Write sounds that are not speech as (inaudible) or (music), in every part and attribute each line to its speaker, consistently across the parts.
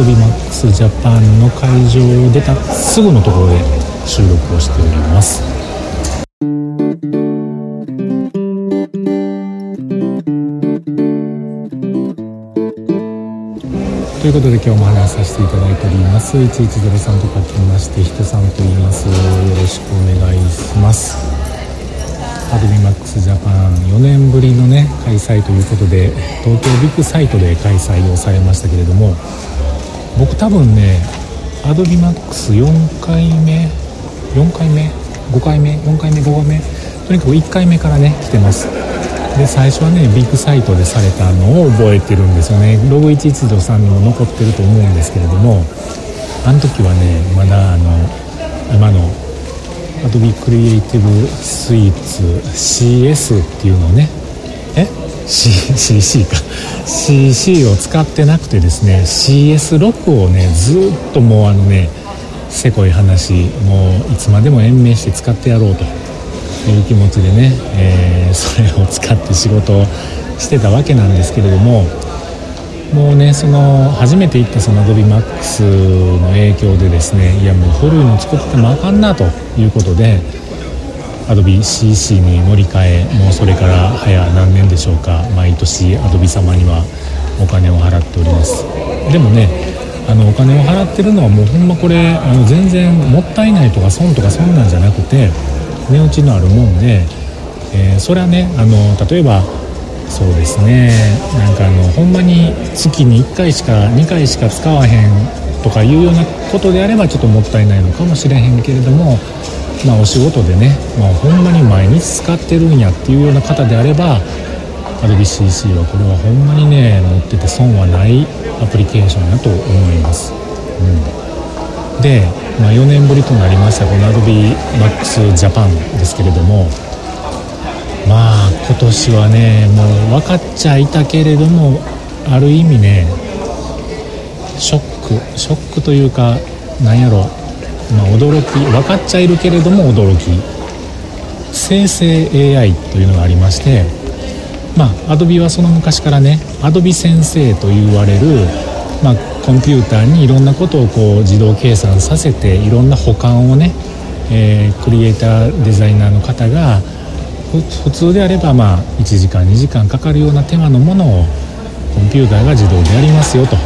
Speaker 1: Adobe Max Japan の会場を出たすぐのところで収録をしております。ということで今日も話させていただいております。1103と書きましてひとさんと言います。よろしくお願いします。アドビマックスジャパン4年ぶりのね開催ということで東京ビッグサイトで開催をされましたけれども僕多分ねアドビマックス4回目4回目5回目4回目5回目とにかく1回目からね来てます。で最初はねビッグサイトでされたのを覚えてるんですよね。ログ110さんにも残ってると思うんですけれどもあの時はねまだあの今の Adobe Creative Suite CS っていうのをねえ？CCC か。CC を使ってなくてですね CS6 をねずっともうあのねせこい話もういつまでも延命して使ってやろうという気持ちでね、えー、それを使って仕事をしてたわけなんですけれどももうねその初めて行ったその AdobeMax の影響でですねいやもう古いの作っててもあかんなということで AdobeCC に乗り換えもうそれから早何年でしょうか毎年 Adobe 様にはお金を払っております。でもねあのお金を払ってるのはもうほんまこれあの全然もったいないとか損とかそんなんじゃなくて値打ちのあるもんで、えー、それはねあの例えばそうですねなんかあのほんまに月に1回しか2回しか使わへんとかいうようなことであればちょっともったいないのかもしれへんけれどもまあお仕事でね、まあ、ほんまに毎日使ってるんやっていうような方であれば AdobeCC はこれはほんまにね持ってて損はないアプリケーションだと思います。うん、でまあ、4年ぶりとなりましたこの AdobeMaxJapan ですけれどもまあ今年はねもう分かっちゃいたけれどもある意味ねショックショックというかなんやろ、まあ、驚き分かっちゃいるけれども驚き。生成 AI というのがありましてまあ Adobe はその昔からね Adobe 先生と言われるまあ、コンピューターにいろんなことをこう自動計算させていろんな保管をね、えー、クリエイターデザイナーの方が普通であればまあ1時間2時間かかるような手間のものをコンピューターが自動でやりますよと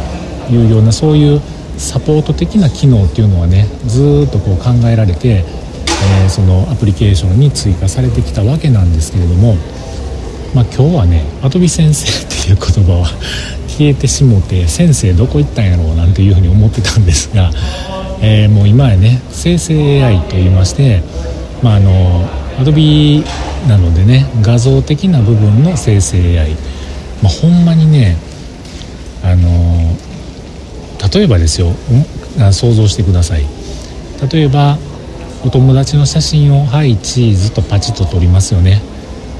Speaker 1: いうようなそういうサポート的な機能っていうのはねずっとこう考えられて、えー、そのアプリケーションに追加されてきたわけなんですけれども、まあ、今日はね「アトビ先生」っていう言葉は (laughs) 消えてしもて先生どこ行ったんやろうなんていうふうに思ってたんですが、えー、もう今やね生成 AI といいましてまああの Adobe なのでね画像的な部分の生成 AI、まあ、ほんまにねあの例えばですよ想像してください。例えばお友達の写真を「はいチーズ」とパチッと撮りますよね。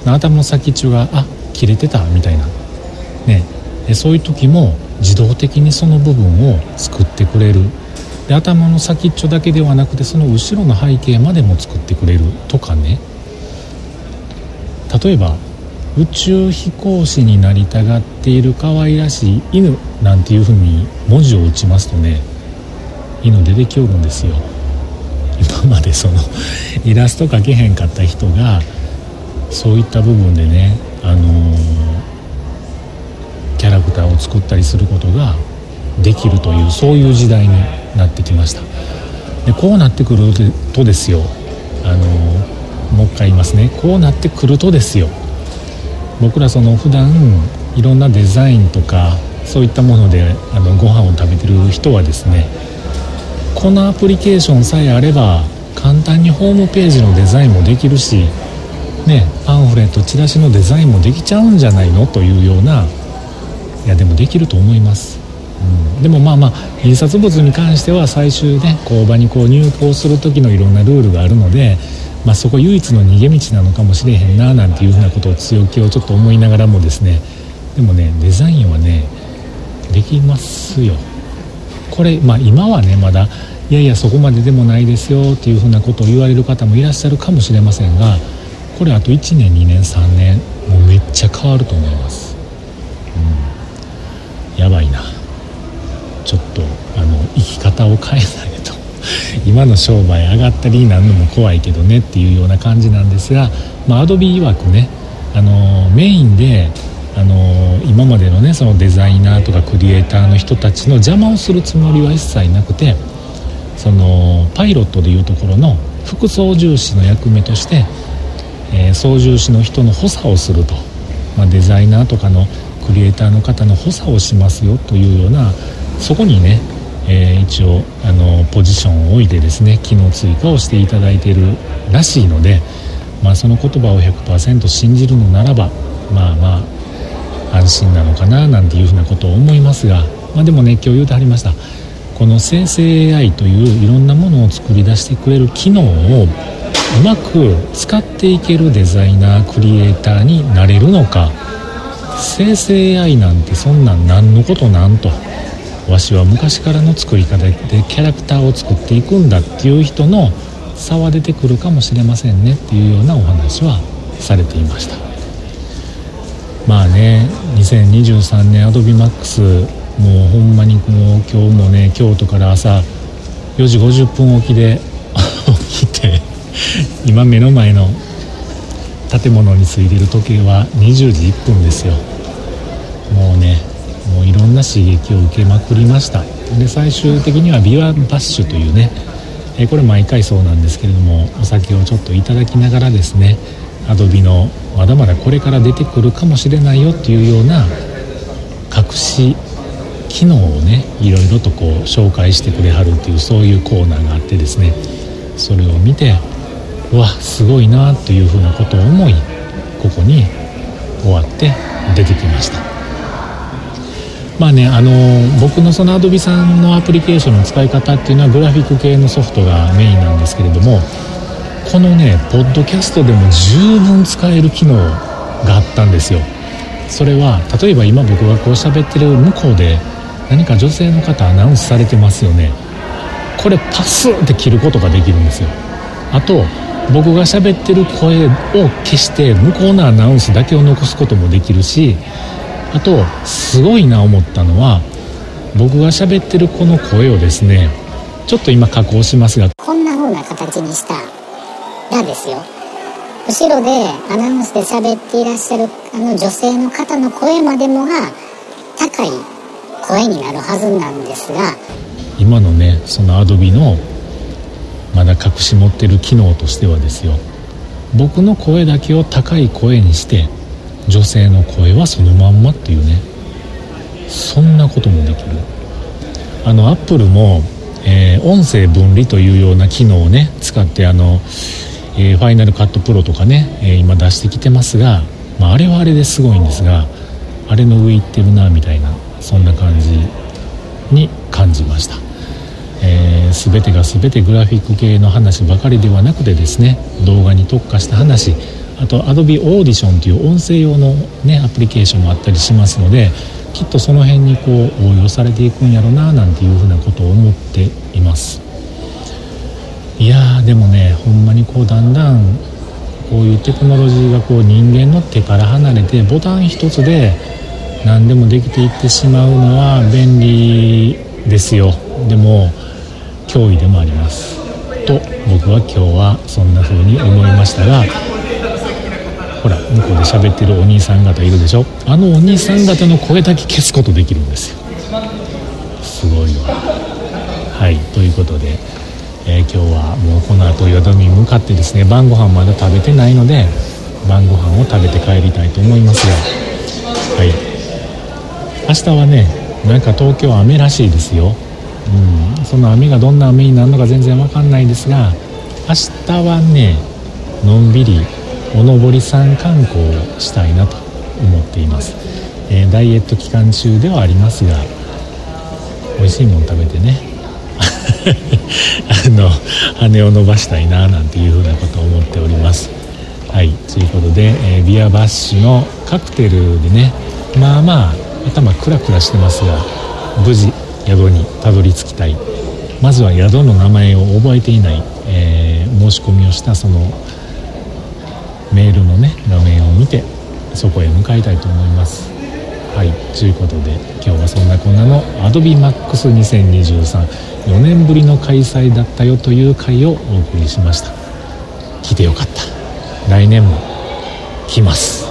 Speaker 1: 頭の先っちょが「あ切れてた」みたいな。ね。そういう時も自動的にその部分を作ってくれる。で頭の先っちょだけではなくてその後ろの背景までも作ってくれるとかね。例えば宇宙飛行士になりたがっている可愛らしい犬なんていうふうに文字を打ちますとね犬出てきおるんですよ。(laughs) 今までその (laughs) イラスト描けへんかった人がそういった部分でねあのーキャラクターを作ったりすることができるというそういう時代になってきました。でこうなってくるとですよ。あのもう一回言いますね。こうなってくるとですよ。僕らその普段いろんなデザインとかそういったものであのご飯を食べてる人はですねこのアプリケーションさえあれば簡単にホームページのデザインもできるしねパンフレットチラシのデザインもできちゃうんじゃないのというようないやでもできると思います、うん、でもまあまあ印刷物に関しては最終ね工場にこう入稿する時のいろんなルールがあるので、まあ、そこ唯一の逃げ道なのかもしれへんななんていうふうなことを強気をちょっと思いながらもですねでもねデザインはねできますよ。これまあ今はねまだいやいやそこまででもないですよっていうふうなことを言われる方もいらっしゃるかもしれませんがこれあと1年2年3年もうめっちゃ変わると思います。うん。やばいな。ちょっとあの生き方を変えないと。今の商売上がったりなんのも怖いけどねっていうような感じなんですが、まあ、アドビ曰くねあのメインであの今までのねそのデザイナーとかクリエイターの人たちの邪魔をするつもりは一切なくてそのパイロットでいうところの副操縦士の役目として、えー、操縦士の人の補佐をすると、まあ、デザイナーとかのクリエイターの方の補佐をしますよというようなそこにね、えー、一応あのポジションを置いてですね機能追加をしていただいているらしいので、まあ、その言葉を100%信じるのならばまあまあ安心なのかななんていうふうなことを思いますが、まあ、でもね今日言うてはりました。この生成 AI といういろんなものを作り出してくれる機能をうまく使っていけるデザイナークリエイターになれるのか。生成 AI なんてそんなん何のことなんと。わしは昔からの作り方でキャラクターを作っていくんだっていう人の差は出てくるかもしれませんねっていうようなお話はされていました。まあね2023年 AdobeMax もうほんまにもう今日もね京都から朝4時50分起きで (laughs) 起きて今目の前の建物についてる時計は20時1分ですよ。もうねもういろんな刺激を受けまくりました。で最終的にはビワバッシュというねえこれ毎回そうなんですけれどもお酒をちょっといただきながらですねアドビのまだまだこれから出てくるかもしれないよっていうような隠し機能をねいろいろとこう紹介してくれはるっていうそういうコーナーがあってですねそれを見てうわすごいなっていうふうなことを思いここに終わって出てきました。まあねあの僕のそのアドビさんのアプリケーションの使い方っていうのはグラフィック系のソフトがメインなんですけれどもこのねポッドキャストでも十分使える機能があったんですよ。それは例えば今僕がこう喋ってる向こうで何か女性の方アナウンスされてますよね。これパスって切ることができるんですよ。あと僕が喋ってる声を消して向こうのアナウンスだけを残すこともできるしあとすごいな思ったのは僕が喋ってるこの声をですねちょっと今加工しますが
Speaker 2: こんな風な形にしたらですよ。後ろでアナウンスで喋っていらっしゃるあの女性の方の声までもが高い声になるはずなんですが。
Speaker 1: 今のねそのアドビのまだ隠し持ってる機能としてはですよ。僕の声だけを高い声にして女性の声はそのまんまっていうね。そんなこともできる。あのアップルも、えー、音声分離というような機能をね使ってあの、えー、ファイナルカットプロとかね、えー、今出してきてますが、まあ、あれはあれですごいんですがあれの上行ってるなみたいなそんな感じに感じました、えー、全てが全てグラフィック系の話ばかりではなくてですね動画に特化した話あと Adobe Audition という音声用の、ね、アプリケーションもあったりしますのできっとその辺にこう応用されていくんやろななんていうふうなことを思っています。いやーでもねほんまにこうだんだんこういうテクノロジーがこう人間の手から離れてボタン一つで何でもできていってしまうのは便利ですよ。でも脅威でもあります。と僕は今日はそんな風に思いましたがほら向こうで喋ってるお兄さん方いるでしょ？あのお兄さん方の声だけ消すことできるんですよ。すごいわ。はいということで、えー、今日はもうこの後宿に向かってですね晩ご飯まだ食べてないので晩ご飯を食べて帰りたいと思いますがはい。明日はねなんか東京雨らしいですよ、うん、その雨がどんな雨になるのか全然わかんないですが明日はねのんびりおのぼり山観光をしたいなと思っています、えー、ダイエット期間中ではありますが美味しいもん食べてね。(laughs) あの羽を伸ばしたいななんていうふうなことを思っております。はいということで、えー、ビアバッシュのカクテルでねまあまあ頭クラクラしてますが無事宿にたどり着きたい。まずは宿の名前を覚えていない、えー、申し込みをしたそのメールのね画面を見てそこへ向かいたいと思います。はいということで今日はそんなこんなの AdobeMax2023 4年ぶりの開催だったよという回をお送りしました。来てよかった。来年も来ます。